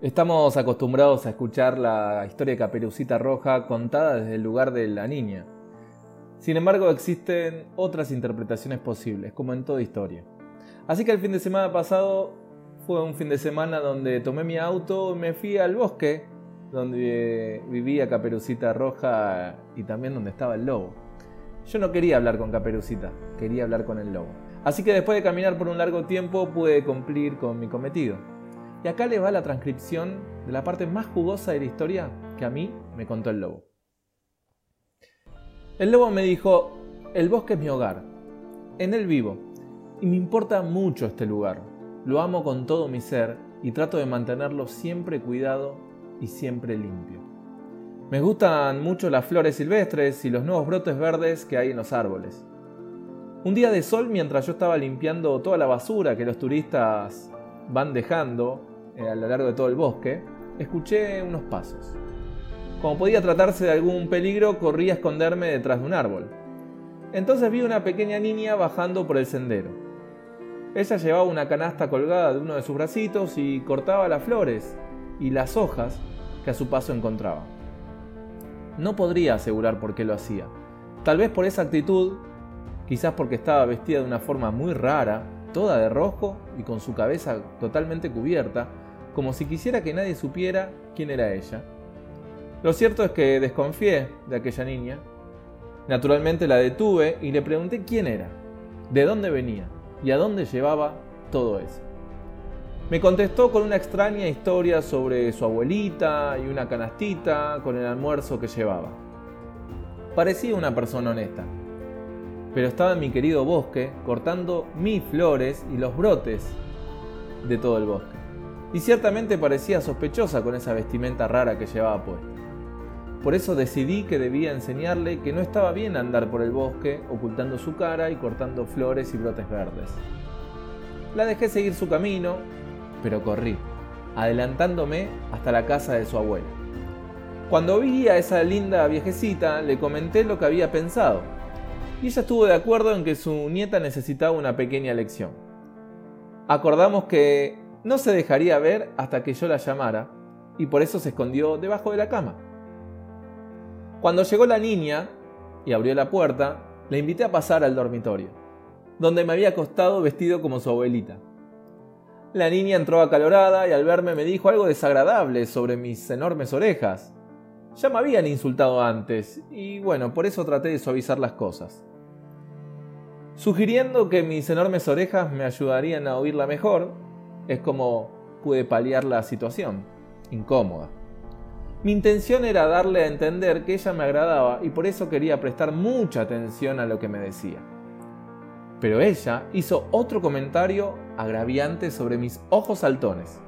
Estamos acostumbrados a escuchar la historia de Caperucita Roja contada desde el lugar de la niña. Sin embargo, existen otras interpretaciones posibles, como en toda historia. Así que el fin de semana pasado fue un fin de semana donde tomé mi auto y me fui al bosque, donde vivía Caperucita Roja y también donde estaba el lobo. Yo no quería hablar con Caperucita, quería hablar con el lobo. Así que después de caminar por un largo tiempo pude cumplir con mi cometido. Y acá le va la transcripción de la parte más jugosa de la historia que a mí me contó el lobo. El lobo me dijo, el bosque es mi hogar, en él vivo, y me importa mucho este lugar. Lo amo con todo mi ser y trato de mantenerlo siempre cuidado y siempre limpio. Me gustan mucho las flores silvestres y los nuevos brotes verdes que hay en los árboles. Un día de sol mientras yo estaba limpiando toda la basura que los turistas van dejando a lo largo de todo el bosque, escuché unos pasos. Como podía tratarse de algún peligro, corrí a esconderme detrás de un árbol. Entonces vi una pequeña niña bajando por el sendero. Ella llevaba una canasta colgada de uno de sus bracitos y cortaba las flores y las hojas que a su paso encontraba. No podría asegurar por qué lo hacía. Tal vez por esa actitud, quizás porque estaba vestida de una forma muy rara, toda de rojo y con su cabeza totalmente cubierta, como si quisiera que nadie supiera quién era ella. Lo cierto es que desconfié de aquella niña. Naturalmente la detuve y le pregunté quién era, de dónde venía y a dónde llevaba todo eso. Me contestó con una extraña historia sobre su abuelita y una canastita con el almuerzo que llevaba. Parecía una persona honesta, pero estaba en mi querido bosque cortando mis flores y los brotes de todo el bosque y ciertamente parecía sospechosa con esa vestimenta rara que llevaba puesta. Por eso decidí que debía enseñarle que no estaba bien andar por el bosque ocultando su cara y cortando flores y brotes verdes. La dejé seguir su camino, pero corrí, adelantándome hasta la casa de su abuela. Cuando vi a esa linda viejecita, le comenté lo que había pensado, y ella estuvo de acuerdo en que su nieta necesitaba una pequeña lección. Acordamos que no se dejaría ver hasta que yo la llamara, y por eso se escondió debajo de la cama. Cuando llegó la niña y abrió la puerta, la invité a pasar al dormitorio, donde me había acostado vestido como su abuelita. La niña entró acalorada y al verme me dijo algo desagradable sobre mis enormes orejas. Ya me habían insultado antes, y bueno, por eso traté de suavizar las cosas. Sugiriendo que mis enormes orejas me ayudarían a oírla mejor, es como pude paliar la situación, incómoda. Mi intención era darle a entender que ella me agradaba y por eso quería prestar mucha atención a lo que me decía. Pero ella hizo otro comentario agraviante sobre mis ojos saltones.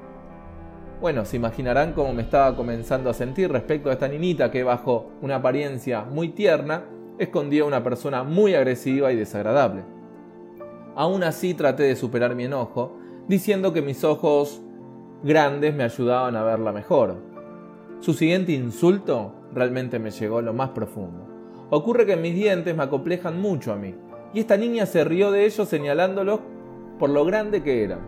Bueno, se imaginarán cómo me estaba comenzando a sentir respecto a esta niñita que bajo una apariencia muy tierna escondía a una persona muy agresiva y desagradable. Aún así traté de superar mi enojo diciendo que mis ojos grandes me ayudaban a verla mejor. Su siguiente insulto realmente me llegó a lo más profundo. Ocurre que mis dientes me acomplejan mucho a mí, y esta niña se rió de ellos señalándolos por lo grande que eran.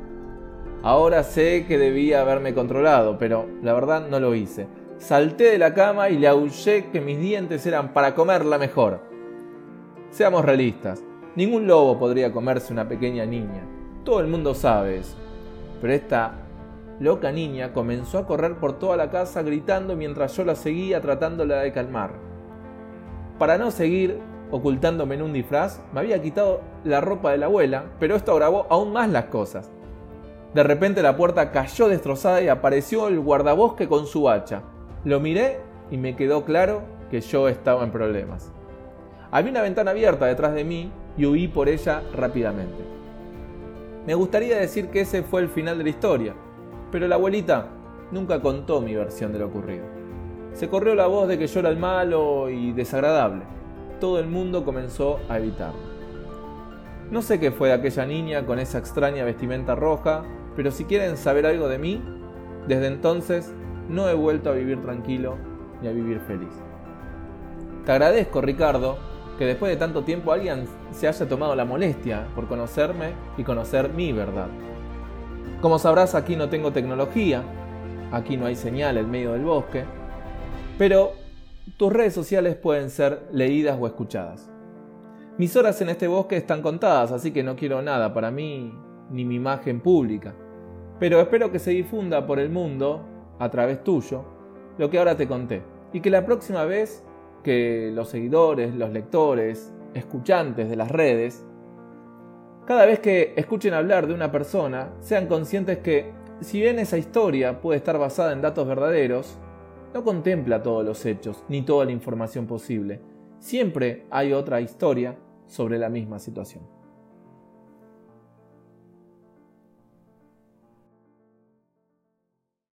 Ahora sé que debía haberme controlado, pero la verdad no lo hice. Salté de la cama y le aullé que mis dientes eran para comerla mejor. Seamos realistas, ningún lobo podría comerse una pequeña niña. Todo el mundo sabe. Pero esta loca niña comenzó a correr por toda la casa gritando mientras yo la seguía tratándola de calmar. Para no seguir ocultándome en un disfraz, me había quitado la ropa de la abuela, pero esto agravó aún más las cosas. De repente la puerta cayó destrozada y apareció el guardabosque con su hacha. Lo miré y me quedó claro que yo estaba en problemas. Había una ventana abierta detrás de mí y huí por ella rápidamente. Me gustaría decir que ese fue el final de la historia, pero la abuelita nunca contó mi versión de lo ocurrido. Se corrió la voz de que yo era el malo y desagradable. Todo el mundo comenzó a evitarme. No sé qué fue de aquella niña con esa extraña vestimenta roja, pero si quieren saber algo de mí, desde entonces no he vuelto a vivir tranquilo ni a vivir feliz. Te agradezco, Ricardo, que después de tanto tiempo alguien se haya tomado la molestia por conocerme y conocer mi verdad. Como sabrás, aquí no tengo tecnología, aquí no hay señal en medio del bosque, pero tus redes sociales pueden ser leídas o escuchadas. Mis horas en este bosque están contadas, así que no quiero nada para mí ni mi imagen pública. Pero espero que se difunda por el mundo, a través tuyo, lo que ahora te conté. Y que la próxima vez que los seguidores, los lectores, escuchantes de las redes, cada vez que escuchen hablar de una persona, sean conscientes que, si bien esa historia puede estar basada en datos verdaderos, no contempla todos los hechos ni toda la información posible. Siempre hay otra historia sobre la misma situación.